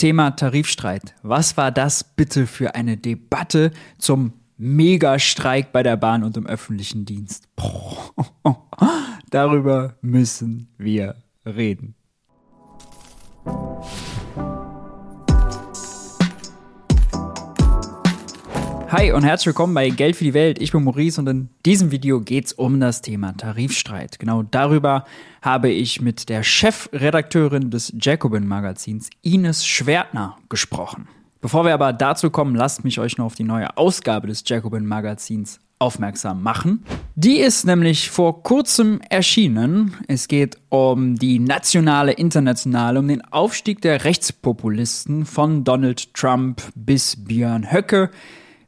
Thema Tarifstreit. Was war das bitte für eine Debatte zum Megastreik bei der Bahn und im öffentlichen Dienst? Darüber müssen wir reden. Hi und herzlich willkommen bei Geld für die Welt. Ich bin Maurice und in diesem Video geht es um das Thema Tarifstreit. Genau darüber habe ich mit der Chefredakteurin des Jacobin Magazins Ines Schwertner gesprochen. Bevor wir aber dazu kommen, lasst mich euch noch auf die neue Ausgabe des Jacobin Magazins aufmerksam machen. Die ist nämlich vor kurzem erschienen. Es geht um die nationale, internationale, um den Aufstieg der Rechtspopulisten von Donald Trump bis Björn Höcke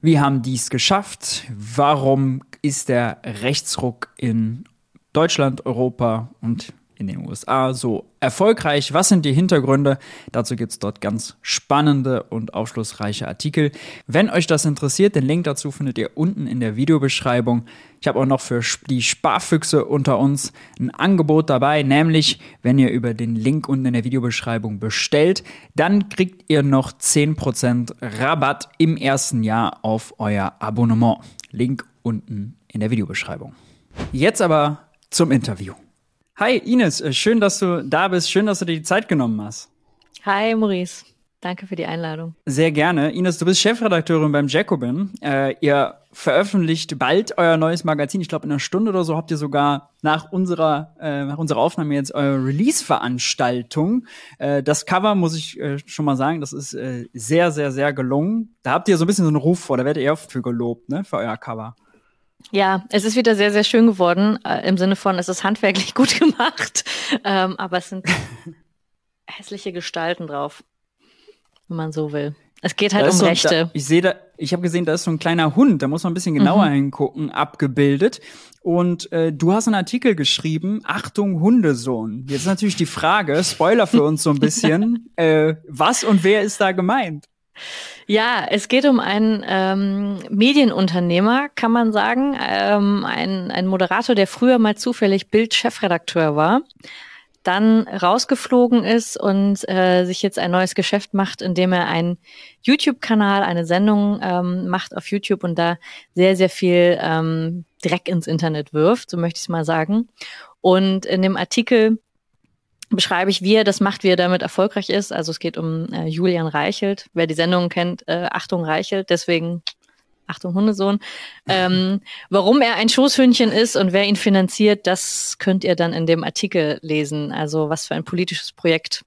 wie haben die es geschafft? Warum ist der Rechtsruck in Deutschland, Europa und in den USA so erfolgreich? Was sind die Hintergründe? Dazu gibt es dort ganz spannende und aufschlussreiche Artikel. Wenn euch das interessiert, den Link dazu findet ihr unten in der Videobeschreibung. Ich habe auch noch für die Sparfüchse unter uns ein Angebot dabei, nämlich wenn ihr über den Link unten in der Videobeschreibung bestellt, dann kriegt ihr noch 10% Rabatt im ersten Jahr auf euer Abonnement. Link unten in der Videobeschreibung. Jetzt aber zum Interview. Hi Ines, äh, schön, dass du da bist. Schön, dass du dir die Zeit genommen hast. Hi Maurice, danke für die Einladung. Sehr gerne. Ines, du bist Chefredakteurin beim Jacobin. Äh, ihr veröffentlicht bald euer neues Magazin. Ich glaube, in einer Stunde oder so habt ihr sogar nach unserer, äh, nach unserer Aufnahme jetzt eure Release-Veranstaltung. Äh, das Cover, muss ich äh, schon mal sagen, das ist äh, sehr, sehr, sehr gelungen. Da habt ihr so ein bisschen so einen Ruf vor, da werdet ihr oft für gelobt, ne, für euer Cover. Ja, es ist wieder sehr, sehr schön geworden, äh, im Sinne von, es ist handwerklich gut gemacht, ähm, aber es sind hässliche Gestalten drauf, wenn man so will. Es geht halt um so, Rechte. Da, ich sehe da, ich habe gesehen, da ist so ein kleiner Hund, da muss man ein bisschen genauer mhm. hingucken, abgebildet. Und äh, du hast einen Artikel geschrieben, Achtung, Hundesohn. Jetzt natürlich die Frage, Spoiler für uns so ein bisschen, äh, was und wer ist da gemeint? Ja, es geht um einen ähm, Medienunternehmer, kann man sagen. Ähm, ein, ein Moderator, der früher mal zufällig Bild-Chefredakteur war, dann rausgeflogen ist und äh, sich jetzt ein neues Geschäft macht, indem er einen YouTube-Kanal, eine Sendung ähm, macht auf YouTube und da sehr, sehr viel ähm, Dreck ins Internet wirft, so möchte ich es mal sagen. Und in dem Artikel beschreibe ich, wie er das macht, wie er damit erfolgreich ist. Also es geht um äh, Julian Reichelt. Wer die Sendung kennt, äh, Achtung Reichelt, deswegen Achtung Hundesohn. Ähm, warum er ein Schoßhündchen ist und wer ihn finanziert, das könnt ihr dann in dem Artikel lesen. Also was für ein politisches Projekt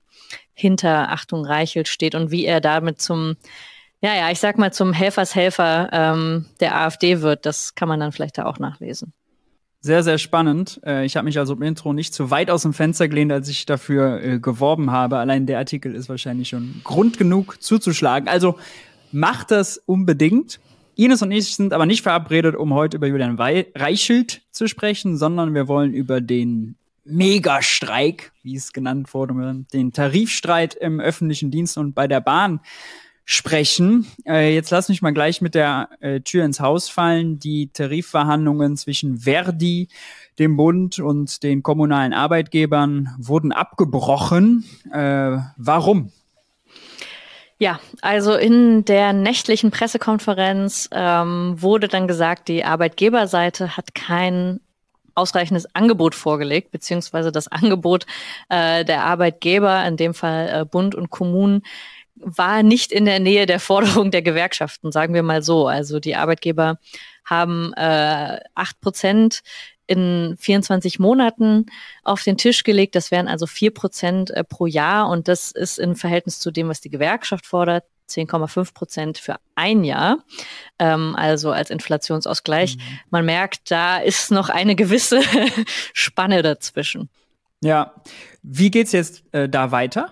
hinter Achtung Reichelt steht und wie er damit zum, ja, ja, ich sag mal zum Helfershelfer ähm, der AfD wird. Das kann man dann vielleicht da auch nachlesen. Sehr, sehr spannend. Äh, ich habe mich also im Intro nicht zu weit aus dem Fenster gelehnt, als ich dafür äh, geworben habe. Allein der Artikel ist wahrscheinlich schon Grund genug zuzuschlagen. Also macht das unbedingt. Ines und ich sind aber nicht verabredet, um heute über Julian Reichelt zu sprechen, sondern wir wollen über den Megastreik, wie es genannt wurde, den Tarifstreit im öffentlichen Dienst und bei der Bahn sprechen. Äh, jetzt lass mich mal gleich mit der äh, Tür ins Haus fallen. Die Tarifverhandlungen zwischen Verdi, dem Bund und den kommunalen Arbeitgebern wurden abgebrochen. Äh, warum? Ja, also in der nächtlichen Pressekonferenz ähm, wurde dann gesagt, die Arbeitgeberseite hat kein ausreichendes Angebot vorgelegt, beziehungsweise das Angebot äh, der Arbeitgeber, in dem Fall äh, Bund und Kommunen, war nicht in der Nähe der Forderung der Gewerkschaften, sagen wir mal so. Also die Arbeitgeber haben äh, acht äh, Prozent in 24 Monaten auf den Tisch gelegt. Das wären also vier Prozent äh, pro Jahr und das ist im Verhältnis zu dem, was die Gewerkschaft fordert, 10,5 Prozent für ein Jahr, ähm, also als Inflationsausgleich. Mhm. Man merkt, da ist noch eine gewisse Spanne dazwischen. Ja, wie geht's jetzt äh, da weiter?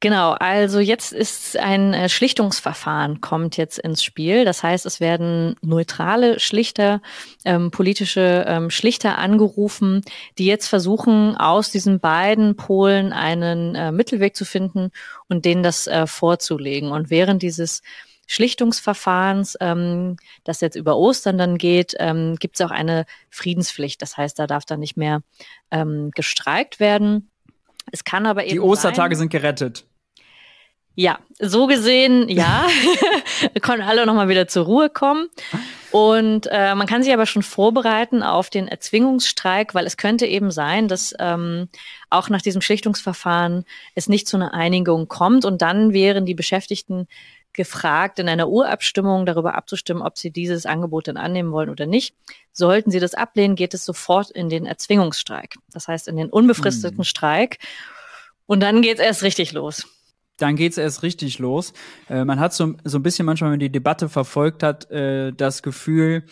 Genau, also jetzt ist ein äh, Schlichtungsverfahren kommt jetzt ins Spiel. Das heißt, es werden neutrale Schlichter, ähm, politische ähm, Schlichter angerufen, die jetzt versuchen, aus diesen beiden Polen einen äh, Mittelweg zu finden und denen das äh, vorzulegen. Und während dieses Schlichtungsverfahrens, ähm, das jetzt über Ostern dann geht, ähm, gibt es auch eine Friedenspflicht. Das heißt, da darf dann nicht mehr ähm, gestreikt werden. Es kann aber eben. Die Ostertage sein, sind gerettet. Ja, so gesehen, ja. Können alle nochmal wieder zur Ruhe kommen. Und äh, man kann sich aber schon vorbereiten auf den Erzwingungsstreik, weil es könnte eben sein, dass ähm, auch nach diesem Schlichtungsverfahren es nicht zu einer Einigung kommt. Und dann wären die Beschäftigten gefragt, in einer Urabstimmung darüber abzustimmen, ob sie dieses Angebot dann annehmen wollen oder nicht. Sollten sie das ablehnen, geht es sofort in den Erzwingungsstreik. Das heißt, in den unbefristeten mhm. Streik. Und dann geht es erst richtig los dann geht's erst richtig los. Äh, man hat so, so ein bisschen manchmal, wenn man die Debatte verfolgt hat, äh, das Gefühl,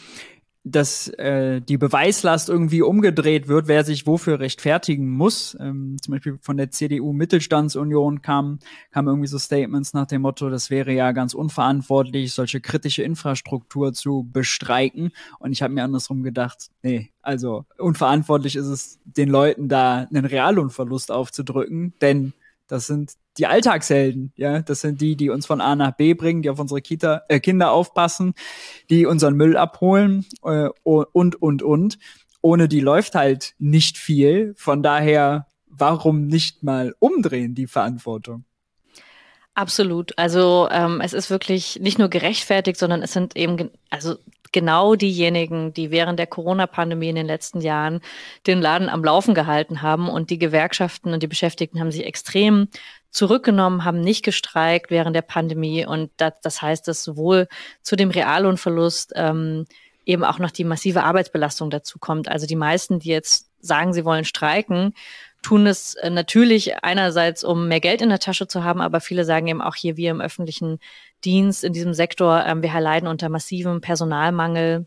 dass äh, die Beweislast irgendwie umgedreht wird, wer sich wofür rechtfertigen muss. Ähm, zum Beispiel von der CDU Mittelstandsunion kam, kam irgendwie so Statements nach dem Motto, das wäre ja ganz unverantwortlich, solche kritische Infrastruktur zu bestreiken. Und ich habe mir andersrum gedacht, nee, also unverantwortlich ist es, den Leuten da einen Reallohnverlust aufzudrücken, denn das sind die Alltagshelden, ja. Das sind die, die uns von A nach B bringen, die auf unsere Kita, äh, Kinder aufpassen, die unseren Müll abholen äh, und, und, und. Ohne die läuft halt nicht viel. Von daher, warum nicht mal umdrehen, die Verantwortung? Absolut. Also ähm, es ist wirklich nicht nur gerechtfertigt, sondern es sind eben, also genau diejenigen, die während der Corona-Pandemie in den letzten Jahren den Laden am Laufen gehalten haben. Und die Gewerkschaften und die Beschäftigten haben sich extrem zurückgenommen, haben nicht gestreikt während der Pandemie. Und das, das heißt, dass sowohl zu dem Reallohnverlust ähm, eben auch noch die massive Arbeitsbelastung dazu kommt. Also die meisten, die jetzt sagen, sie wollen streiken, tun es äh, natürlich einerseits, um mehr Geld in der Tasche zu haben, aber viele sagen eben auch hier, wir im öffentlichen Dienst, in diesem Sektor, ähm, wir leiden unter massivem Personalmangel.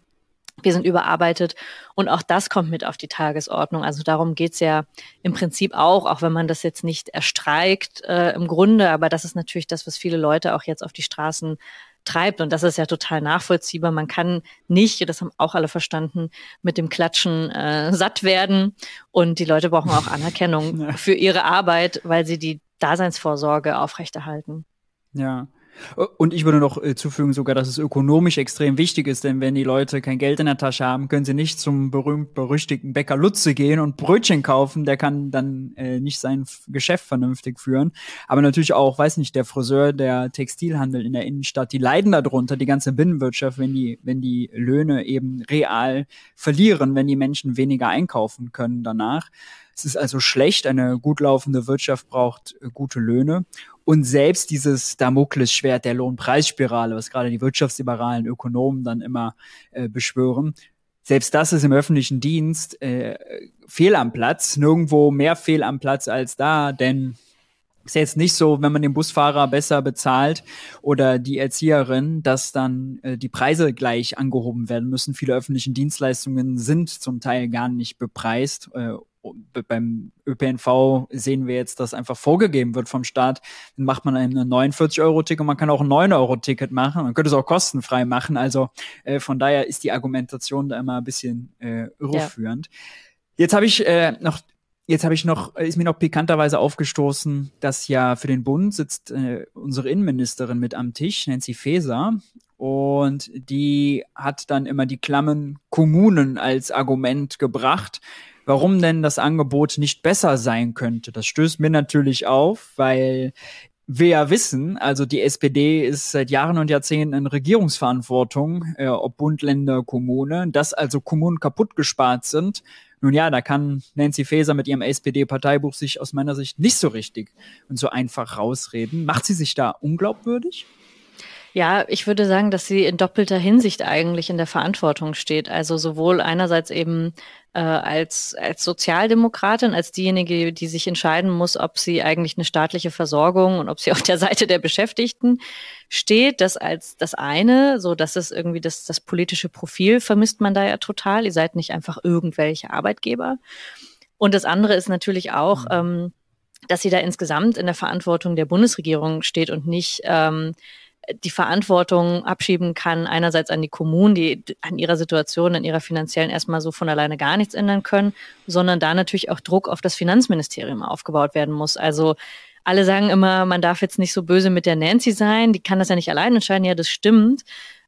Wir sind überarbeitet und auch das kommt mit auf die Tagesordnung. Also darum geht's ja im Prinzip auch, auch wenn man das jetzt nicht erstreikt äh, im Grunde, aber das ist natürlich das, was viele Leute auch jetzt auf die Straßen treibt. Und das ist ja total nachvollziehbar. Man kann nicht, das haben auch alle verstanden, mit dem Klatschen äh, satt werden. Und die Leute brauchen auch Anerkennung für ihre Arbeit, weil sie die Daseinsvorsorge aufrechterhalten. Ja. Und ich würde noch äh, zufügen sogar, dass es ökonomisch extrem wichtig ist, denn wenn die Leute kein Geld in der Tasche haben, können sie nicht zum berühmt-berüchtigten Bäcker Lutze gehen und Brötchen kaufen. Der kann dann äh, nicht sein Geschäft vernünftig führen. Aber natürlich auch, weiß nicht, der Friseur, der Textilhandel in der Innenstadt, die leiden darunter, die ganze Binnenwirtschaft, wenn die, wenn die Löhne eben real verlieren, wenn die Menschen weniger einkaufen können danach. Es ist also schlecht. Eine gut laufende Wirtschaft braucht äh, gute Löhne. Und selbst dieses Damoklesschwert der Lohnpreisspirale, was gerade die wirtschaftsliberalen Ökonomen dann immer äh, beschwören, selbst das ist im öffentlichen Dienst äh, fehl am Platz, nirgendwo mehr fehl am Platz als da, denn ist jetzt nicht so, wenn man den Busfahrer besser bezahlt oder die Erzieherin, dass dann äh, die Preise gleich angehoben werden müssen. Viele öffentliche Dienstleistungen sind zum Teil gar nicht bepreist äh, beim ÖPNV sehen wir jetzt, dass einfach vorgegeben wird vom Staat, dann macht man ein 49-Euro-Ticket, man kann auch ein 9-Euro-Ticket machen, man könnte es auch kostenfrei machen. Also äh, von daher ist die Argumentation da immer ein bisschen äh, irreführend. Ja. Jetzt habe ich äh, noch Jetzt habe ich noch, ist mir noch pikanterweise aufgestoßen, dass ja für den Bund sitzt äh, unsere Innenministerin mit am Tisch, Nancy Faeser. Und die hat dann immer die Klammen Kommunen als Argument gebracht, warum denn das Angebot nicht besser sein könnte. Das stößt mir natürlich auf, weil wir ja wissen, also die SPD ist seit Jahren und Jahrzehnten in Regierungsverantwortung, äh, ob Bund, Länder, Kommune, dass also Kommunen kaputt gespart sind. Nun ja, da kann Nancy Faeser mit ihrem SPD-Parteibuch sich aus meiner Sicht nicht so richtig und so einfach rausreden. Macht sie sich da unglaubwürdig? Ja, ich würde sagen, dass sie in doppelter Hinsicht eigentlich in der Verantwortung steht. Also sowohl einerseits eben äh, als, als Sozialdemokratin, als diejenige, die sich entscheiden muss, ob sie eigentlich eine staatliche Versorgung und ob sie auf der Seite der Beschäftigten steht. Das als das eine, so dass es irgendwie das, das politische Profil vermisst man da ja total. Ihr seid nicht einfach irgendwelche Arbeitgeber. Und das andere ist natürlich auch, mhm. ähm, dass sie da insgesamt in der Verantwortung der Bundesregierung steht und nicht ähm, die Verantwortung abschieben kann, einerseits an die Kommunen, die an ihrer Situation, an ihrer finanziellen erstmal so von alleine gar nichts ändern können, sondern da natürlich auch Druck auf das Finanzministerium aufgebaut werden muss. Also alle sagen immer, man darf jetzt nicht so böse mit der Nancy sein, die kann das ja nicht allein entscheiden, ja, das stimmt.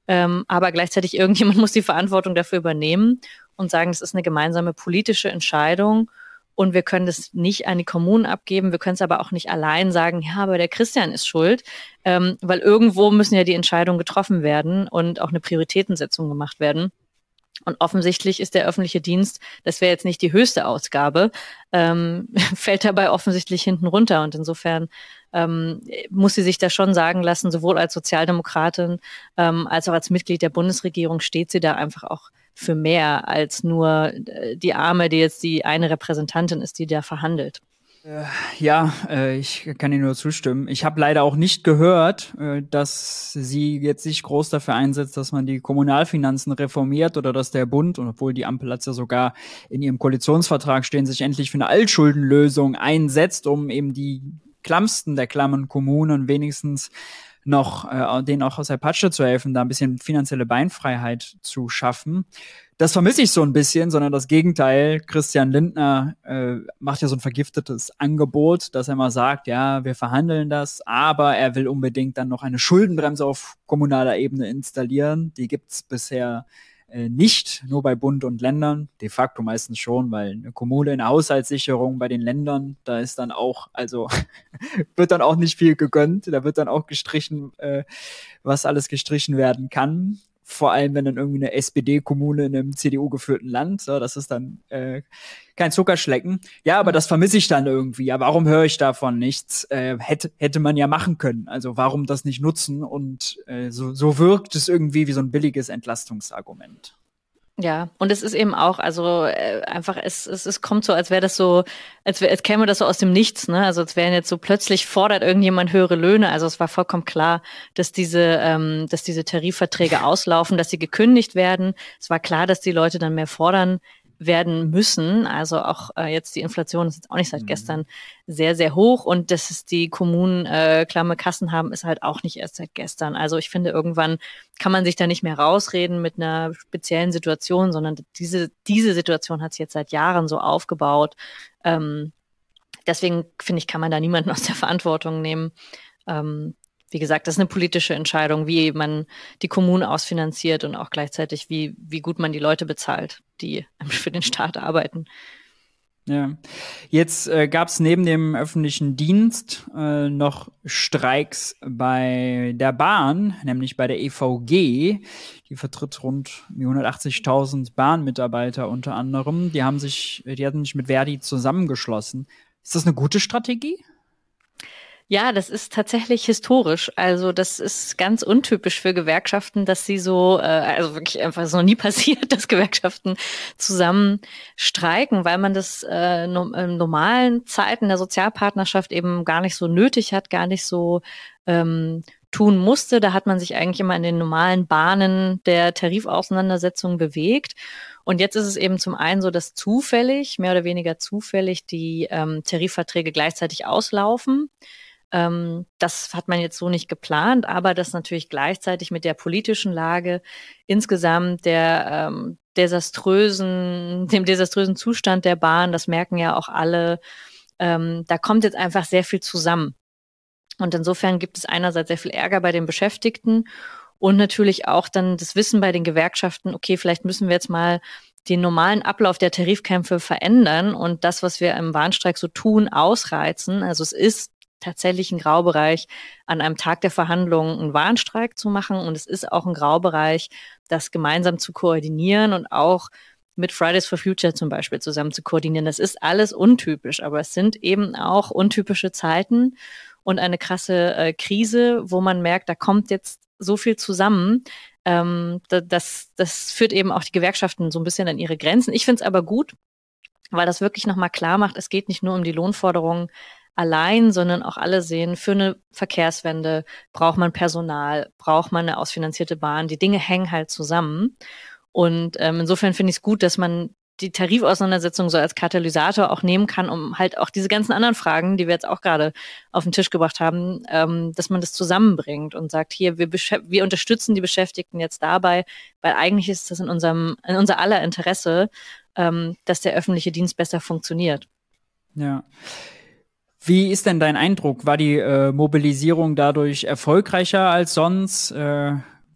Ähm, aber gleichzeitig irgendjemand muss die Verantwortung dafür übernehmen und sagen, es ist eine gemeinsame politische Entscheidung. Und wir können das nicht an die Kommunen abgeben. Wir können es aber auch nicht allein sagen, ja, aber der Christian ist schuld, ähm, weil irgendwo müssen ja die Entscheidungen getroffen werden und auch eine Prioritätensetzung gemacht werden. Und offensichtlich ist der öffentliche Dienst, das wäre jetzt nicht die höchste Ausgabe, ähm, fällt dabei offensichtlich hinten runter. Und insofern ähm, muss sie sich da schon sagen lassen, sowohl als Sozialdemokratin ähm, als auch als Mitglied der Bundesregierung steht sie da einfach auch für mehr als nur äh, die Arme, die jetzt die eine Repräsentantin ist, die da verhandelt. Äh, ja, äh, ich kann Ihnen nur zustimmen. Ich habe leider auch nicht gehört, dass sie jetzt sich groß dafür einsetzt, dass man die Kommunalfinanzen reformiert oder dass der Bund, und obwohl die Ampel hat ja sogar in ihrem Koalitionsvertrag stehen, sich endlich für eine Altschuldenlösung einsetzt, um eben die klammsten der klammen Kommunen wenigstens noch äh, denen auch aus der Patsche zu helfen, da ein bisschen finanzielle Beinfreiheit zu schaffen. Das vermisse ich so ein bisschen, sondern das Gegenteil. Christian Lindner äh, macht ja so ein vergiftetes Angebot, dass er mal sagt, ja, wir verhandeln das, aber er will unbedingt dann noch eine Schuldenbremse auf kommunaler Ebene installieren. Die gibt's bisher äh, nicht, nur bei Bund und Ländern, de facto meistens schon, weil eine Kommune in Haushaltssicherung bei den Ländern, da ist dann auch, also wird dann auch nicht viel gegönnt, da wird dann auch gestrichen, äh, was alles gestrichen werden kann vor allem wenn dann irgendwie eine SPD-Kommune in einem CDU-geführten Land, so, das ist dann äh, kein Zuckerschlecken. Ja, aber das vermisse ich dann irgendwie. Ja, warum höre ich davon nichts? Äh, hätte, hätte man ja machen können. Also warum das nicht nutzen? Und äh, so, so wirkt es irgendwie wie so ein billiges Entlastungsargument. Ja, und es ist eben auch, also äh, einfach, es, es, es kommt so, als wäre das so, als, wär, als käme das so aus dem Nichts, ne? Also als wären jetzt so plötzlich fordert irgendjemand höhere Löhne. Also es war vollkommen klar, dass diese, ähm, dass diese Tarifverträge auslaufen, dass sie gekündigt werden. Es war klar, dass die Leute dann mehr fordern werden müssen. Also auch äh, jetzt die Inflation ist jetzt auch nicht seit mhm. gestern sehr, sehr hoch und dass es die Kommunen äh, klamme Kassen haben, ist halt auch nicht erst seit gestern. Also ich finde, irgendwann kann man sich da nicht mehr rausreden mit einer speziellen Situation, sondern diese, diese Situation hat sich jetzt seit Jahren so aufgebaut. Ähm, deswegen finde ich, kann man da niemanden aus der Verantwortung nehmen. Ähm, wie gesagt, das ist eine politische Entscheidung, wie man die Kommunen ausfinanziert und auch gleichzeitig, wie, wie gut man die Leute bezahlt, die für den Staat arbeiten. Ja, jetzt äh, gab es neben dem öffentlichen Dienst äh, noch Streiks bei der Bahn, nämlich bei der EVG. Die vertritt rund 180.000 Bahnmitarbeiter unter anderem. Die haben sich, die hatten sich mit Verdi zusammengeschlossen. Ist das eine gute Strategie? Ja, das ist tatsächlich historisch. Also das ist ganz untypisch für Gewerkschaften, dass sie so, äh, also wirklich einfach so noch nie passiert, dass Gewerkschaften zusammen streiken, weil man das äh, no in normalen Zeiten der Sozialpartnerschaft eben gar nicht so nötig hat, gar nicht so ähm, tun musste. Da hat man sich eigentlich immer in den normalen Bahnen der Tarifauseinandersetzung bewegt. Und jetzt ist es eben zum einen so, dass zufällig, mehr oder weniger zufällig, die ähm, Tarifverträge gleichzeitig auslaufen. Ähm, das hat man jetzt so nicht geplant, aber das natürlich gleichzeitig mit der politischen Lage insgesamt der ähm, desaströsen, dem desaströsen Zustand der Bahn, das merken ja auch alle, ähm, da kommt jetzt einfach sehr viel zusammen. Und insofern gibt es einerseits sehr viel Ärger bei den Beschäftigten und natürlich auch dann das Wissen bei den Gewerkschaften, okay, vielleicht müssen wir jetzt mal den normalen Ablauf der Tarifkämpfe verändern und das, was wir im Warnstreik so tun, ausreizen. Also es ist tatsächlich ein Graubereich, an einem Tag der Verhandlungen einen Warnstreik zu machen. Und es ist auch ein Graubereich, das gemeinsam zu koordinieren und auch mit Fridays for Future zum Beispiel zusammen zu koordinieren. Das ist alles untypisch, aber es sind eben auch untypische Zeiten und eine krasse äh, Krise, wo man merkt, da kommt jetzt so viel zusammen. Ähm, das, das führt eben auch die Gewerkschaften so ein bisschen an ihre Grenzen. Ich finde es aber gut, weil das wirklich nochmal klar macht, es geht nicht nur um die Lohnforderungen allein, sondern auch alle sehen, für eine Verkehrswende braucht man Personal, braucht man eine ausfinanzierte Bahn. Die Dinge hängen halt zusammen. Und ähm, insofern finde ich es gut, dass man die Tarifauseinandersetzung so als Katalysator auch nehmen kann, um halt auch diese ganzen anderen Fragen, die wir jetzt auch gerade auf den Tisch gebracht haben, ähm, dass man das zusammenbringt und sagt, hier, wir, wir unterstützen die Beschäftigten jetzt dabei, weil eigentlich ist das in unserem, in unser aller Interesse, ähm, dass der öffentliche Dienst besser funktioniert. Ja. Wie ist denn dein Eindruck? War die äh, Mobilisierung dadurch erfolgreicher als sonst? Äh,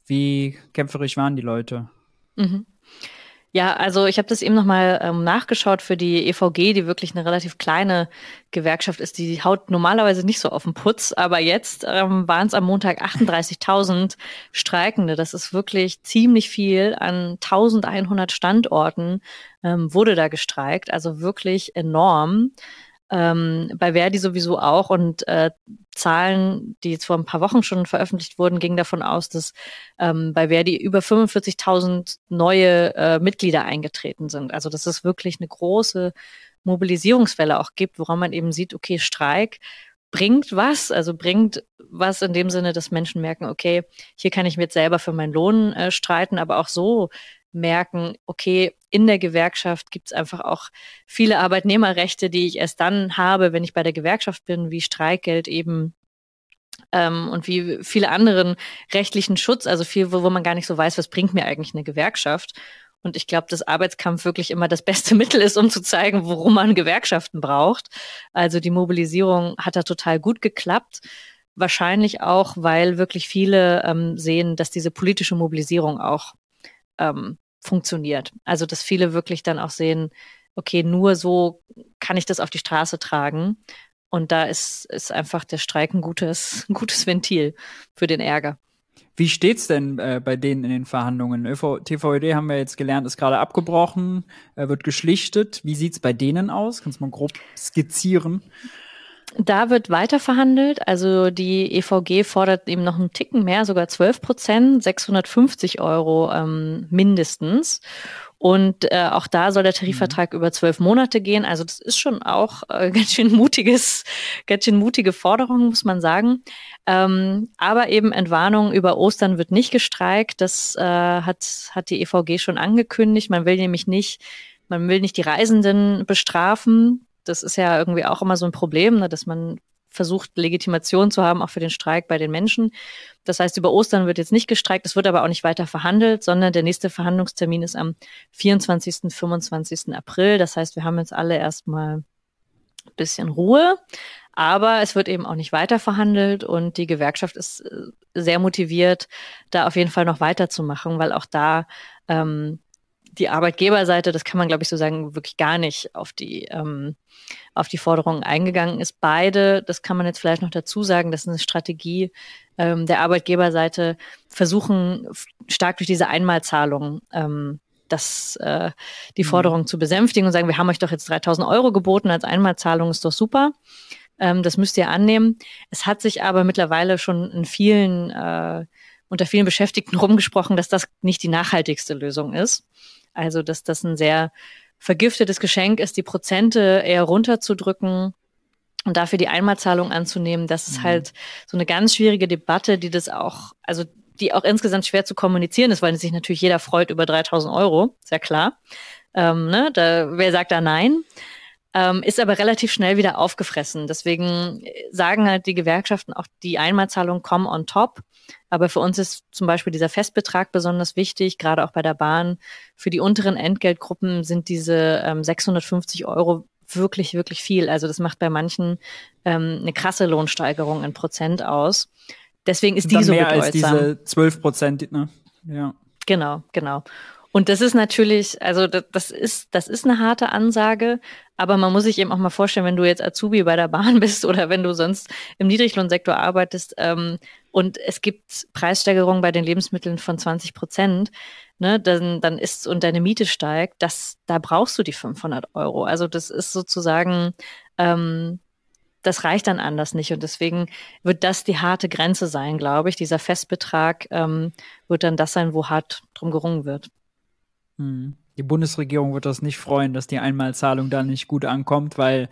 wie kämpferisch waren die Leute? Mhm. Ja, also ich habe das eben nochmal ähm, nachgeschaut für die EVG, die wirklich eine relativ kleine Gewerkschaft ist. Die haut normalerweise nicht so auf den Putz, aber jetzt ähm, waren es am Montag 38.000 Streikende. Das ist wirklich ziemlich viel. An 1100 Standorten ähm, wurde da gestreikt, also wirklich enorm ähm, bei Verdi sowieso auch. Und äh, Zahlen, die jetzt vor ein paar Wochen schon veröffentlicht wurden, gingen davon aus, dass ähm, bei Verdi über 45.000 neue äh, Mitglieder eingetreten sind. Also dass es wirklich eine große Mobilisierungswelle auch gibt, woran man eben sieht, okay, Streik bringt was, also bringt was in dem Sinne, dass Menschen merken, okay, hier kann ich mir selber für meinen Lohn äh, streiten, aber auch so merken, okay, in der Gewerkschaft gibt es einfach auch viele Arbeitnehmerrechte, die ich erst dann habe, wenn ich bei der Gewerkschaft bin, wie Streikgeld eben ähm, und wie viele anderen rechtlichen Schutz, also viel, wo, wo man gar nicht so weiß, was bringt mir eigentlich eine Gewerkschaft. Und ich glaube, dass Arbeitskampf wirklich immer das beste Mittel ist, um zu zeigen, worum man Gewerkschaften braucht. Also die Mobilisierung hat da total gut geklappt. Wahrscheinlich auch, weil wirklich viele ähm, sehen, dass diese politische Mobilisierung auch ähm, funktioniert. Also, dass viele wirklich dann auch sehen, okay, nur so kann ich das auf die Straße tragen. Und da ist, ist einfach der Streik ein gutes, ein gutes Ventil für den Ärger. Wie steht's denn äh, bei denen in den Verhandlungen? ÖV, TVED haben wir jetzt gelernt, ist gerade abgebrochen, äh, wird geschlichtet. Wie sieht's bei denen aus? Kannst du mal grob skizzieren? Da wird weiter verhandelt. Also die EVG fordert eben noch einen Ticken mehr, sogar 12 Prozent, 650 Euro ähm, mindestens. Und äh, auch da soll der Tarifvertrag mhm. über zwölf Monate gehen. Also das ist schon auch äh, ganz schön mutiges, ganz schön mutige Forderung, muss man sagen. Ähm, aber eben Entwarnung über Ostern wird nicht gestreikt. Das äh, hat, hat die EVG schon angekündigt. Man will nämlich nicht, man will nicht die Reisenden bestrafen das ist ja irgendwie auch immer so ein Problem, ne, dass man versucht, Legitimation zu haben, auch für den Streik bei den Menschen. Das heißt, über Ostern wird jetzt nicht gestreikt, es wird aber auch nicht weiter verhandelt, sondern der nächste Verhandlungstermin ist am 24., 25. April. Das heißt, wir haben jetzt alle erstmal ein bisschen Ruhe, aber es wird eben auch nicht weiter verhandelt und die Gewerkschaft ist äh, sehr motiviert, da auf jeden Fall noch weiterzumachen, weil auch da ähm, die Arbeitgeberseite, das kann man, glaube ich, so sagen, wirklich gar nicht auf die, ähm, auf die Forderungen eingegangen ist. Beide, das kann man jetzt vielleicht noch dazu sagen, das ist eine Strategie ähm, der Arbeitgeberseite, versuchen stark durch diese Einmalzahlung ähm, das, äh, die mhm. Forderung zu besänftigen und sagen, wir haben euch doch jetzt 3000 Euro geboten als Einmalzahlung, ist doch super. Ähm, das müsst ihr annehmen. Es hat sich aber mittlerweile schon in vielen äh, unter vielen Beschäftigten rumgesprochen, dass das nicht die nachhaltigste Lösung ist. Also, dass das ein sehr vergiftetes Geschenk ist, die Prozente eher runterzudrücken und dafür die Einmalzahlung anzunehmen. Das ist mhm. halt so eine ganz schwierige Debatte, die das auch, also die auch insgesamt schwer zu kommunizieren ist, weil sich natürlich jeder freut über 3000 Euro, ist ja klar. Ähm, ne? da, wer sagt da nein? Ähm, ist aber relativ schnell wieder aufgefressen. Deswegen sagen halt die Gewerkschaften auch, die Einmalzahlung kommen on top. Aber für uns ist zum Beispiel dieser Festbetrag besonders wichtig, gerade auch bei der Bahn. Für die unteren Entgeltgruppen sind diese ähm, 650 Euro wirklich, wirklich viel. Also das macht bei manchen ähm, eine krasse Lohnsteigerung in Prozent aus. Deswegen ist die so mehr bedeutsam. als diese 12 Prozent, ne? Ja. Genau, genau. Und das ist natürlich, also das, ist, das ist eine harte Ansage, aber man muss sich eben auch mal vorstellen, wenn du jetzt Azubi bei der Bahn bist oder wenn du sonst im Niedriglohnsektor arbeitest ähm, und es gibt Preissteigerungen bei den Lebensmitteln von 20 Prozent, ne, dann, dann ist und deine Miete steigt, das, da brauchst du die 500 Euro. Also das ist sozusagen, ähm, das reicht dann anders nicht. Und deswegen wird das die harte Grenze sein, glaube ich. Dieser Festbetrag ähm, wird dann das sein, wo hart drum gerungen wird. Hm. Die Bundesregierung wird das nicht freuen, dass die Einmalzahlung da nicht gut ankommt, weil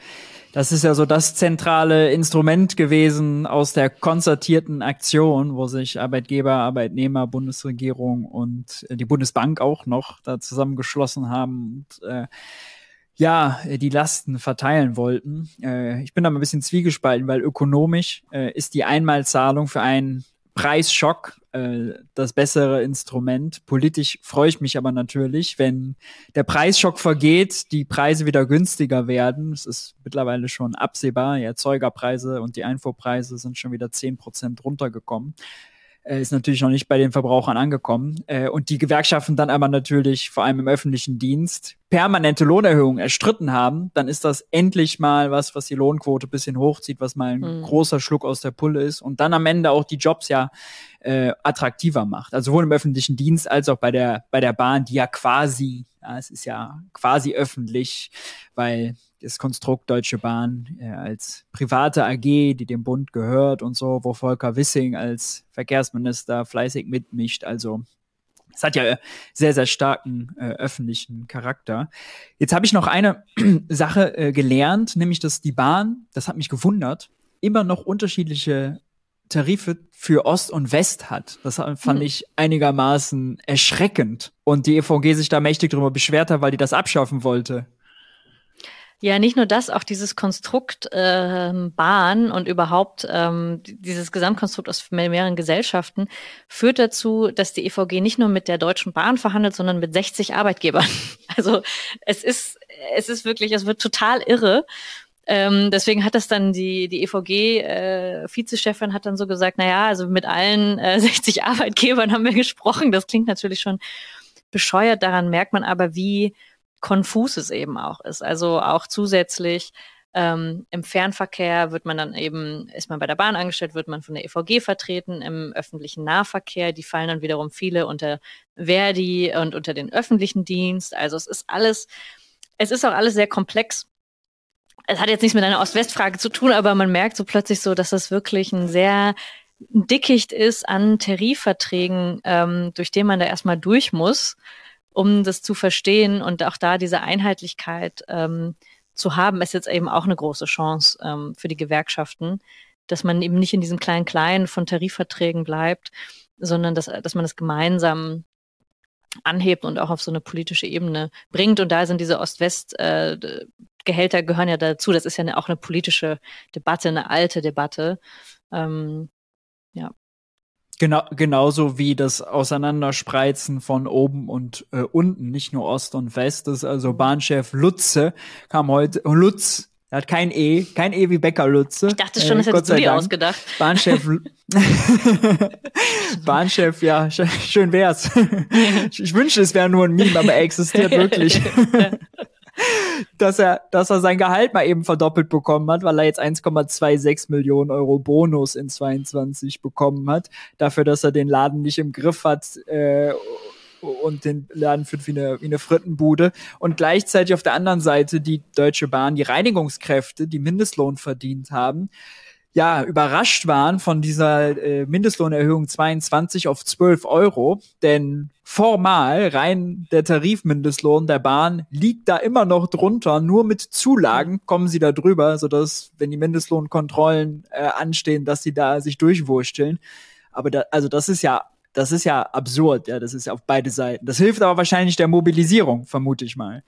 das ist ja so das zentrale Instrument gewesen aus der konzertierten Aktion, wo sich Arbeitgeber, Arbeitnehmer, Bundesregierung und äh, die Bundesbank auch noch da zusammengeschlossen haben und äh, ja, die Lasten verteilen wollten. Äh, ich bin da mal ein bisschen zwiegespalten, weil ökonomisch äh, ist die Einmalzahlung für einen Preisschock äh, das bessere Instrument. Politisch freue ich mich aber natürlich, wenn der Preisschock vergeht, die Preise wieder günstiger werden. Es ist mittlerweile schon absehbar. Die Erzeugerpreise und die Einfuhrpreise sind schon wieder zehn Prozent runtergekommen. äh, ist natürlich noch nicht bei den Verbrauchern angekommen. Äh, und die Gewerkschaften dann aber natürlich, vor allem im öffentlichen Dienst, permanente Lohnerhöhungen erstritten haben, dann ist das endlich mal was, was die Lohnquote bisschen hochzieht, was mal ein mhm. großer Schluck aus der Pulle ist und dann am Ende auch die Jobs ja äh, attraktiver macht. Also sowohl im öffentlichen Dienst als auch bei der, bei der Bahn, die ja quasi, ja, es ist ja quasi öffentlich, weil das Konstrukt Deutsche Bahn äh, als private AG, die dem Bund gehört und so, wo Volker Wissing als Verkehrsminister fleißig mitmischt. Also es hat ja sehr, sehr starken äh, öffentlichen Charakter. Jetzt habe ich noch eine Sache äh, gelernt, nämlich dass die Bahn, das hat mich gewundert, immer noch unterschiedliche Tarife für Ost und West hat. Das fand hm. ich einigermaßen erschreckend. Und die EVG sich da mächtig darüber beschwert hat, weil die das abschaffen wollte. Ja, nicht nur das, auch dieses Konstrukt äh, Bahn und überhaupt ähm, dieses Gesamtkonstrukt aus mehreren Gesellschaften führt dazu, dass die EVG nicht nur mit der Deutschen Bahn verhandelt, sondern mit 60 Arbeitgebern. Also es ist, es ist wirklich, es wird total irre. Ähm, deswegen hat das dann die, die EVG-Vizechefin äh, hat dann so gesagt, na ja, also mit allen äh, 60 Arbeitgebern haben wir gesprochen. Das klingt natürlich schon bescheuert. Daran merkt man aber, wie konfus es eben auch ist. Also auch zusätzlich ähm, im Fernverkehr wird man dann eben, ist man bei der Bahn angestellt, wird man von der EVG vertreten, im öffentlichen Nahverkehr, die fallen dann wiederum viele unter Verdi und unter den öffentlichen Dienst. Also es ist alles, es ist auch alles sehr komplex. Es hat jetzt nichts mit einer Ost-West-Frage zu tun, aber man merkt so plötzlich so, dass das wirklich ein sehr Dickicht ist an Tarifverträgen, ähm, durch den man da erstmal durch muss um das zu verstehen und auch da diese Einheitlichkeit ähm, zu haben, ist jetzt eben auch eine große Chance ähm, für die Gewerkschaften, dass man eben nicht in diesem kleinen Kleinen von Tarifverträgen bleibt, sondern dass, dass man das gemeinsam anhebt und auch auf so eine politische Ebene bringt. Und da sind diese Ost-West-Gehälter äh, gehören ja dazu. Das ist ja auch eine politische Debatte, eine alte Debatte. Ähm, ja. Genau, genauso wie das Auseinanderspreizen von oben und äh, unten, nicht nur Ost und West. Das also Bahnchef Lutze kam heute, Lutz, er hat kein E, kein E wie Bäcker Lutze. Ich dachte schon, äh, das hättest du dir ausgedacht. Bahnchef, Bahnchef, ja, schön wär's. ich wünschte, es wäre nur ein Meme, aber er existiert wirklich. Dass er, dass er sein Gehalt mal eben verdoppelt bekommen hat, weil er jetzt 1,26 Millionen Euro Bonus in 22 bekommen hat, dafür, dass er den Laden nicht im Griff hat äh, und den Laden führt wie eine, wie eine Frittenbude. Und gleichzeitig auf der anderen Seite die Deutsche Bahn, die Reinigungskräfte, die Mindestlohn verdient haben, ja, überrascht waren von dieser äh, Mindestlohnerhöhung 22 auf 12 Euro, denn formal rein der Tarifmindestlohn der Bahn liegt da immer noch drunter, nur mit Zulagen kommen sie da drüber, sodass, wenn die Mindestlohnkontrollen äh, anstehen, dass sie da sich durchwursteln. Aber da, also das ist ja, das ist ja absurd, ja, das ist ja auf beide Seiten. Das hilft aber wahrscheinlich der Mobilisierung, vermute ich mal.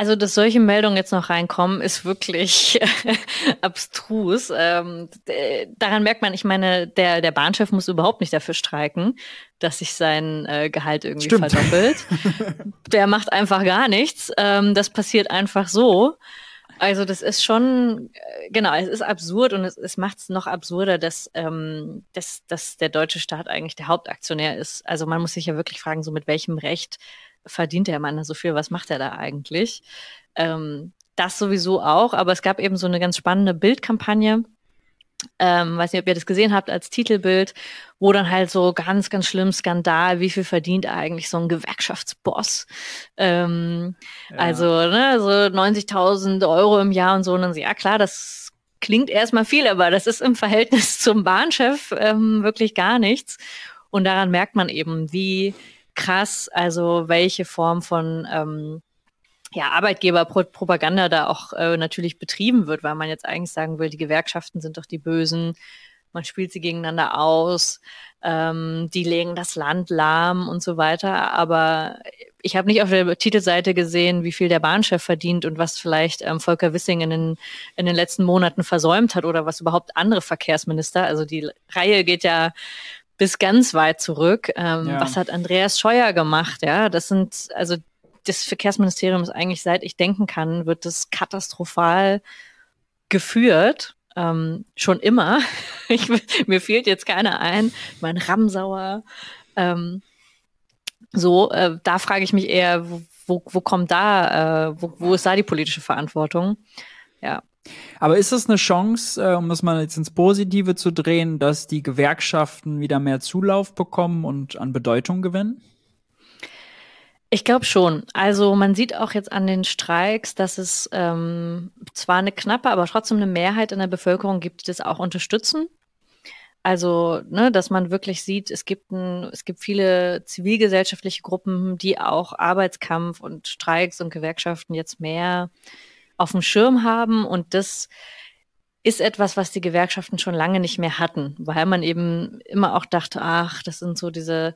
Also, dass solche Meldungen jetzt noch reinkommen, ist wirklich abstrus. Ähm, daran merkt man, ich meine, der, der Bahnchef muss überhaupt nicht dafür streiken, dass sich sein äh, Gehalt irgendwie Stimmt. verdoppelt. der macht einfach gar nichts. Ähm, das passiert einfach so. Also das ist schon, äh, genau, es ist absurd und es, es macht es noch absurder, dass, ähm, dass, dass der deutsche Staat eigentlich der Hauptaktionär ist. Also man muss sich ja wirklich fragen, so mit welchem Recht verdient der Mann so viel? Was macht er da eigentlich? Ähm, das sowieso auch, aber es gab eben so eine ganz spannende Bildkampagne. Ähm, weiß nicht, ob ihr das gesehen habt als Titelbild, wo dann halt so ganz, ganz schlimm Skandal, wie viel verdient eigentlich so ein Gewerkschaftsboss? Ähm, ja. Also, ne, so 90.000 Euro im Jahr und so. Und dann so, ja klar, das klingt erstmal viel, aber das ist im Verhältnis zum Bahnchef ähm, wirklich gar nichts. Und daran merkt man eben, wie krass, also welche Form von ähm, ja, Arbeitgeberpropaganda da auch äh, natürlich betrieben wird, weil man jetzt eigentlich sagen will, die Gewerkschaften sind doch die Bösen, man spielt sie gegeneinander aus, ähm, die legen das Land lahm und so weiter. Aber ich habe nicht auf der Titelseite gesehen, wie viel der Bahnchef verdient und was vielleicht ähm, Volker Wissing in den, in den letzten Monaten versäumt hat oder was überhaupt andere Verkehrsminister. Also die Reihe geht ja bis ganz weit zurück. Ähm, ja. Was hat Andreas Scheuer gemacht? Ja, das sind, also das Verkehrsministerium ist eigentlich, seit ich denken kann, wird das katastrophal geführt. ähm, schon immer. Ich, mir fehlt jetzt keiner ein. Mein Ramsauer. Ähm, so, äh, da frage ich mich eher, wo, wo, kommt da, äh, wo, wo ist da die politische Verantwortung? Ja. Aber ist es eine Chance, äh, um das mal jetzt ins Positive zu drehen, dass die Gewerkschaften wieder mehr Zulauf bekommen und an Bedeutung gewinnen? Ich glaube schon. Also man sieht auch jetzt an den Streiks, dass es ähm, zwar eine knappe, aber trotzdem eine Mehrheit in der Bevölkerung gibt, die das auch unterstützen. Also, ne, dass man wirklich sieht, es gibt ein, es gibt viele zivilgesellschaftliche Gruppen, die auch Arbeitskampf und Streiks und Gewerkschaften jetzt mehr auf dem Schirm haben und das ist etwas, was die Gewerkschaften schon lange nicht mehr hatten, weil man eben immer auch dachte, ach, das sind so diese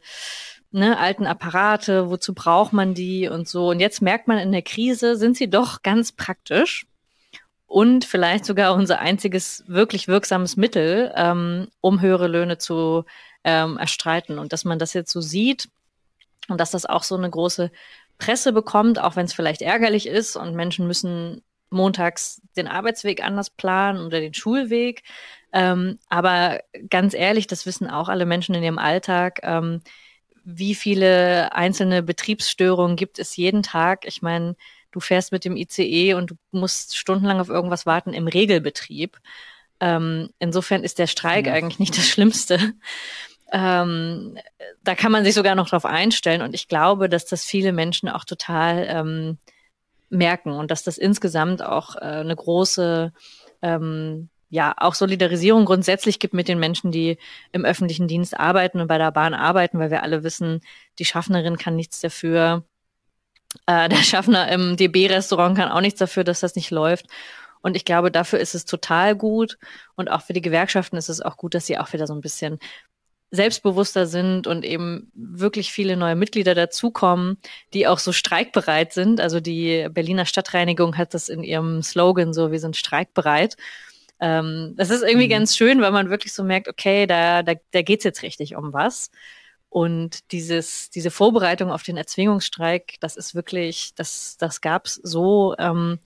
ne, alten Apparate, wozu braucht man die und so. Und jetzt merkt man in der Krise, sind sie doch ganz praktisch und vielleicht sogar unser einziges wirklich wirksames Mittel, ähm, um höhere Löhne zu ähm, erstreiten. Und dass man das jetzt so sieht und dass das auch so eine große Presse bekommt, auch wenn es vielleicht ärgerlich ist und Menschen müssen montags den Arbeitsweg anders planen oder den Schulweg. Ähm, aber ganz ehrlich, das wissen auch alle Menschen in ihrem Alltag. Ähm, wie viele einzelne Betriebsstörungen gibt es jeden Tag? Ich meine, du fährst mit dem ICE und du musst stundenlang auf irgendwas warten im Regelbetrieb. Ähm, insofern ist der Streik ja. eigentlich nicht das Schlimmste. Ähm, da kann man sich sogar noch drauf einstellen und ich glaube, dass das viele Menschen auch total ähm, merken und dass das insgesamt auch äh, eine große ähm, ja auch Solidarisierung grundsätzlich gibt mit den Menschen, die im öffentlichen Dienst arbeiten und bei der Bahn arbeiten, weil wir alle wissen, die Schaffnerin kann nichts dafür, äh, der Schaffner im DB-Restaurant kann auch nichts dafür, dass das nicht läuft. Und ich glaube, dafür ist es total gut. Und auch für die Gewerkschaften ist es auch gut, dass sie auch wieder so ein bisschen selbstbewusster sind und eben wirklich viele neue Mitglieder dazukommen, die auch so streikbereit sind. Also die Berliner Stadtreinigung hat das in ihrem Slogan so, wir sind streikbereit. Ähm, das ist irgendwie mhm. ganz schön, weil man wirklich so merkt, okay, da, da, da geht jetzt richtig um was. Und dieses, diese Vorbereitung auf den Erzwingungsstreik, das ist wirklich, das, das gab es so ähm,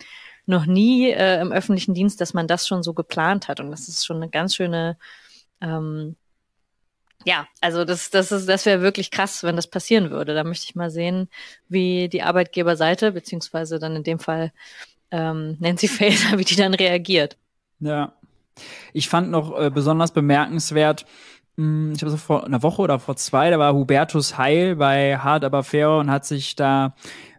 noch nie äh, im öffentlichen Dienst, dass man das schon so geplant hat. Und das ist schon eine ganz schöne, ähm, ja, also das, das, das wäre wirklich krass, wenn das passieren würde. Da möchte ich mal sehen, wie die Arbeitgeberseite, beziehungsweise dann in dem Fall ähm, Nancy Faeser, wie die dann reagiert. Ja. Ich fand noch äh, besonders bemerkenswert, hm, ich habe so vor einer Woche oder vor zwei, da war Hubertus Heil bei Hard aber fair und hat sich da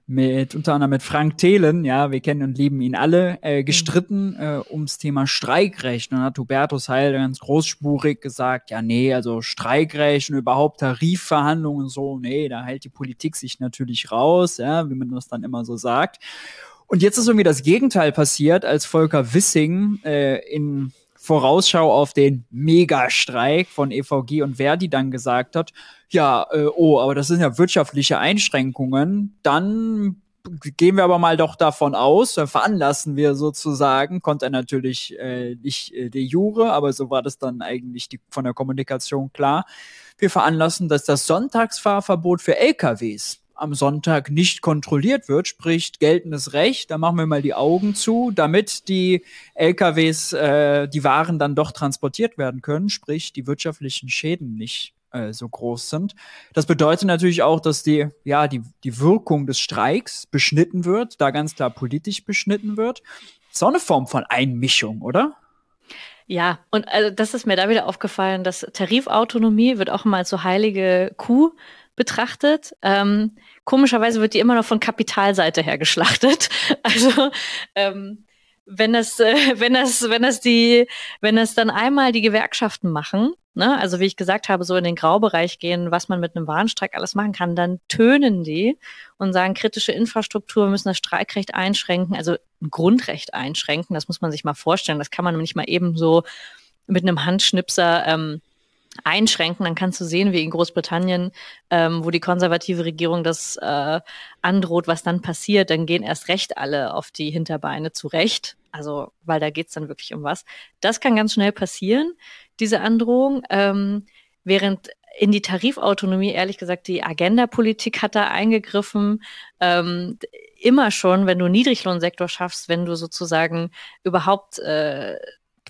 mit unter anderem mit Frank Thelen, ja, wir kennen und lieben ihn alle, äh, mhm. gestritten äh, ums Thema Streikrecht. Und dann hat Hubertus Heil ganz großspurig gesagt, ja, nee, also Streikrecht und überhaupt Tarifverhandlungen und so, nee, da hält die Politik sich natürlich raus, ja, wie man das dann immer so sagt. Und jetzt ist irgendwie das Gegenteil passiert, als Volker Wissing äh, in Vorausschau auf den Megastreik von EVG und Verdi dann gesagt hat, ja, äh, oh, aber das sind ja wirtschaftliche Einschränkungen, dann gehen wir aber mal doch davon aus, dann veranlassen wir sozusagen, konnte er natürlich äh, nicht äh, de jure, aber so war das dann eigentlich die, von der Kommunikation klar. Wir veranlassen, dass das Sonntagsfahrverbot für LKWs am Sonntag nicht kontrolliert wird, sprich geltendes Recht, da machen wir mal die Augen zu, damit die LKWs, äh, die Waren dann doch transportiert werden können, sprich die wirtschaftlichen Schäden nicht äh, so groß sind. Das bedeutet natürlich auch, dass die, ja, die, die Wirkung des Streiks beschnitten wird, da ganz klar politisch beschnitten wird. Auch eine Form von Einmischung, oder? Ja, und also das ist mir da wieder aufgefallen, dass Tarifautonomie wird auch als so heilige Kuh betrachtet. Ähm, komischerweise wird die immer noch von Kapitalseite her geschlachtet. Also ähm, wenn das, äh, wenn das, wenn das die, wenn das dann einmal die Gewerkschaften machen, ne, also wie ich gesagt habe, so in den Graubereich gehen, was man mit einem Warnstreik alles machen kann, dann tönen die und sagen, kritische Infrastruktur müssen das Streikrecht einschränken, also ein Grundrecht einschränken. Das muss man sich mal vorstellen. Das kann man nicht mal eben so mit einem Handschnipser ähm, einschränken, dann kannst du sehen, wie in Großbritannien, ähm, wo die konservative Regierung das äh, androht, was dann passiert, dann gehen erst recht alle auf die Hinterbeine zurecht. Also, weil da geht's dann wirklich um was. Das kann ganz schnell passieren, diese Androhung. Ähm, während in die Tarifautonomie, ehrlich gesagt, die Agenda-Politik hat da eingegriffen. Ähm, immer schon, wenn du Niedriglohnsektor schaffst, wenn du sozusagen überhaupt äh,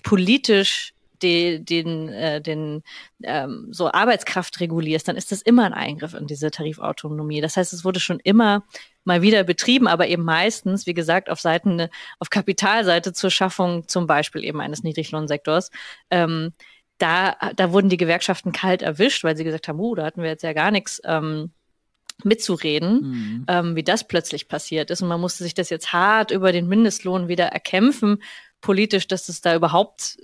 politisch die, den, äh, den ähm, so Arbeitskraft regulierst, dann ist das immer ein Eingriff in diese Tarifautonomie. Das heißt, es wurde schon immer mal wieder betrieben, aber eben meistens, wie gesagt, auf Seiten, auf Kapitalseite zur Schaffung zum Beispiel eben eines Niedriglohnsektors. Ähm, da, da wurden die Gewerkschaften kalt erwischt, weil sie gesagt haben, uh, da hatten wir jetzt ja gar nichts ähm, mitzureden, mhm. ähm, wie das plötzlich passiert ist. Und man musste sich das jetzt hart über den Mindestlohn wieder erkämpfen, politisch, dass es da überhaupt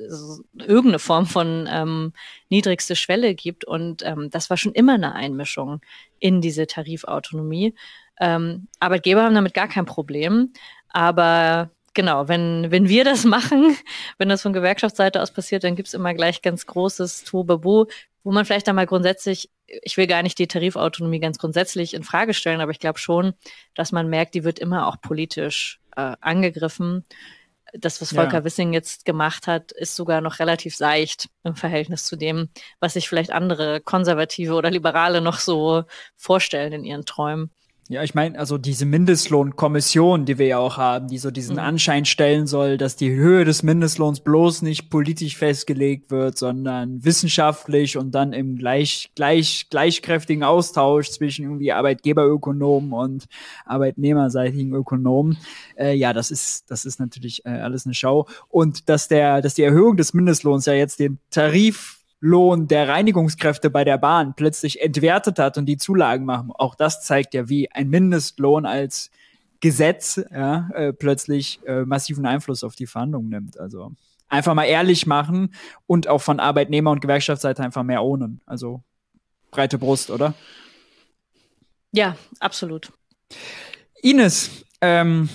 irgendeine Form von ähm, niedrigste Schwelle gibt. Und ähm, das war schon immer eine Einmischung in diese Tarifautonomie. Ähm, Arbeitgeber haben damit gar kein Problem. Aber genau, wenn, wenn wir das machen, wenn das von Gewerkschaftsseite aus passiert, dann gibt's immer gleich ganz großes Tobabu, wo man vielleicht einmal grundsätzlich, ich will gar nicht die Tarifautonomie ganz grundsätzlich in Frage stellen, aber ich glaube schon, dass man merkt, die wird immer auch politisch äh, angegriffen das, was Volker ja. Wissing jetzt gemacht hat, ist sogar noch relativ seicht im Verhältnis zu dem, was sich vielleicht andere Konservative oder Liberale noch so vorstellen in ihren Träumen. Ja, ich meine, also diese Mindestlohnkommission, die wir ja auch haben, die so diesen mhm. Anschein stellen soll, dass die Höhe des Mindestlohns bloß nicht politisch festgelegt wird, sondern wissenschaftlich und dann im gleich, gleich, gleichkräftigen Austausch zwischen irgendwie Arbeitgeberökonomen und arbeitnehmerseitigen Ökonomen. Äh, ja, das ist, das ist natürlich äh, alles eine Schau. Und dass der, dass die Erhöhung des Mindestlohns ja jetzt den Tarif Lohn der Reinigungskräfte bei der Bahn plötzlich entwertet hat und die Zulagen machen. Auch das zeigt ja, wie ein Mindestlohn als Gesetz ja, äh, plötzlich äh, massiven Einfluss auf die Verhandlungen nimmt. Also einfach mal ehrlich machen und auch von Arbeitnehmer- und Gewerkschaftsseite einfach mehr ohnen. Also breite Brust, oder? Ja, absolut. Ines, ähm,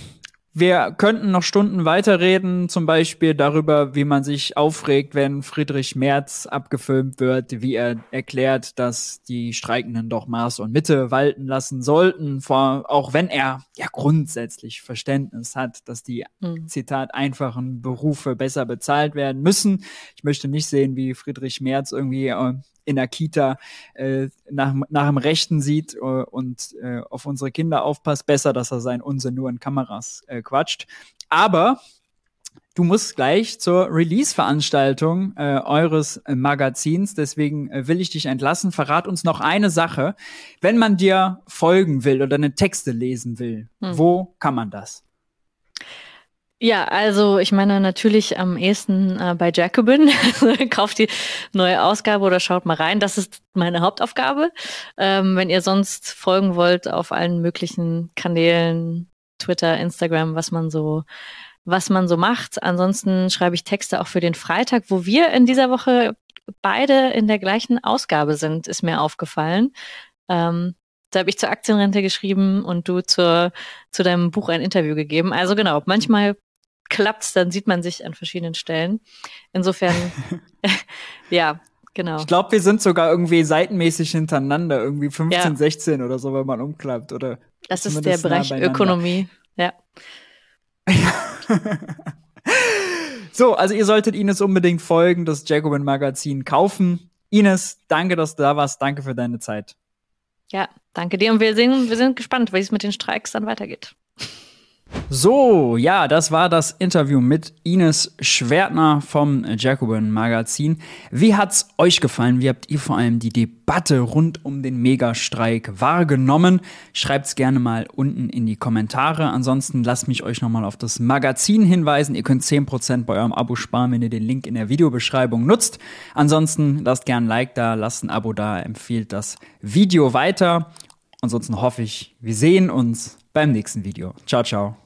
wir könnten noch Stunden weiterreden, zum Beispiel darüber, wie man sich aufregt, wenn Friedrich Merz abgefilmt wird, wie er erklärt, dass die Streikenden doch Maß und Mitte walten lassen sollten, vor, auch wenn er ja grundsätzlich Verständnis hat, dass die, mhm. Zitat, einfachen Berufe besser bezahlt werden müssen. Ich möchte nicht sehen, wie Friedrich Merz irgendwie äh, in der Kita äh, nach, nach dem Rechten sieht äh, und äh, auf unsere Kinder aufpasst. Besser, dass er seinen Unsinn nur in Kameras äh, quatscht. Aber du musst gleich zur Release-Veranstaltung äh, eures äh, Magazins. Deswegen äh, will ich dich entlassen. Verrat uns noch eine Sache. Wenn man dir folgen will oder eine Texte lesen will, hm. wo kann man das? Ja, also ich meine natürlich am ehesten äh, bei Jacobin. Kauft die neue Ausgabe oder schaut mal rein. Das ist meine Hauptaufgabe. Ähm, wenn ihr sonst folgen wollt auf allen möglichen Kanälen, Twitter, Instagram, was man so was man so macht. Ansonsten schreibe ich Texte auch für den Freitag, wo wir in dieser Woche beide in der gleichen Ausgabe sind, ist mir aufgefallen. Ähm, da habe ich zur Aktienrente geschrieben und du zur, zu deinem Buch ein Interview gegeben. Also genau, manchmal klappt, dann sieht man sich an verschiedenen Stellen. Insofern, ja, genau. Ich glaube, wir sind sogar irgendwie seitenmäßig hintereinander, irgendwie 15, ja. 16 oder so, wenn man umklappt. Oder das ist der Bereich Ökonomie, ja. so, also ihr solltet Ines unbedingt folgen, das Jacobin Magazin kaufen. Ines, danke, dass du da warst. Danke für deine Zeit. Ja, danke dir. Und wir, sehen, wir sind gespannt, wie es mit den Streiks dann weitergeht. So, ja, das war das Interview mit Ines Schwertner vom Jacobin Magazin. Wie hat's euch gefallen? Wie habt ihr vor allem die Debatte rund um den Megastreik wahrgenommen? Schreibt's gerne mal unten in die Kommentare. Ansonsten lasst mich euch nochmal auf das Magazin hinweisen. Ihr könnt 10% bei eurem Abo sparen, wenn ihr den Link in der Videobeschreibung nutzt. Ansonsten lasst gerne ein Like da, lasst ein Abo da, empfiehlt das Video weiter. Ansonsten hoffe ich, wir sehen uns beim nächsten Video. Ciao, ciao.